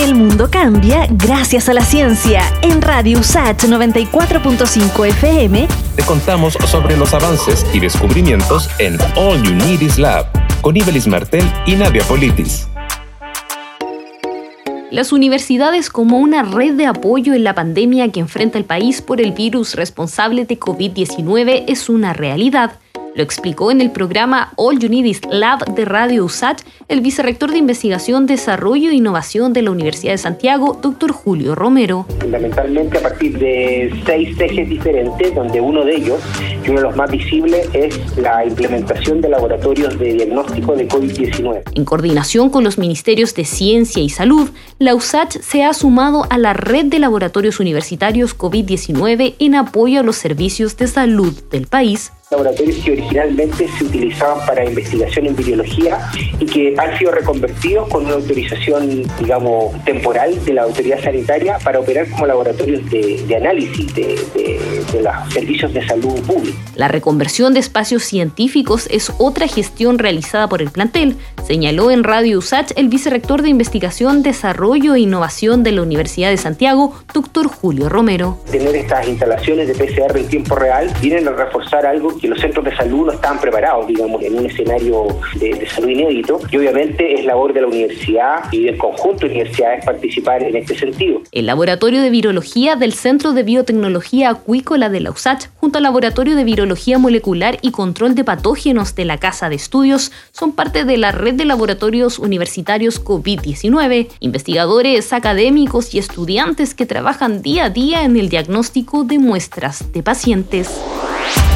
El mundo cambia gracias a la ciencia. En Radio USAT 94.5 FM te contamos sobre los avances y descubrimientos en All You Need Is Lab con Ibelis Martel y Nadia Politis. Las universidades como una red de apoyo en la pandemia que enfrenta el país por el virus responsable de COVID-19 es una realidad. Lo explicó en el programa All Unidis Lab de Radio USAT el vicerrector de Investigación, Desarrollo e Innovación de la Universidad de Santiago, doctor Julio Romero. Fundamentalmente a partir de seis ejes diferentes, donde uno de ellos, y uno de los más visibles, es la implementación de laboratorios de diagnóstico de COVID-19. En coordinación con los ministerios de Ciencia y Salud, la USAT se ha sumado a la red de laboratorios universitarios COVID-19 en apoyo a los servicios de salud del país laboratorios que originalmente se utilizaban para investigación en biología y que han sido reconvertidos con una autorización, digamos, temporal de la autoridad sanitaria para operar como laboratorios de, análisis de, de, los servicios de salud pública. La reconversión de espacios científicos es otra gestión realizada por el plantel, señaló en Radio USACH el vicerrector de Investigación, Desarrollo e Innovación de la Universidad de Santiago, doctor Julio Romero. Tener estas instalaciones de PCR en tiempo real vienen a reforzar algo que los centros de salud no estaban preparados, digamos, en un escenario de, salud inédito. Y obviamente es labor de la universidad y del conjunto de universidades participar en este sentido. El Laboratorio de Virología del Centro de Biotecnología Acuícola de la USACH, junto al Laboratorio de Virología Molecular y Control de Patógenos de la Casa de Estudios, son parte de la red de laboratorios universitarios COVID-19, investigadores, académicos y estudiantes que trabajan día a día en el diagnóstico de muestras de pacientes.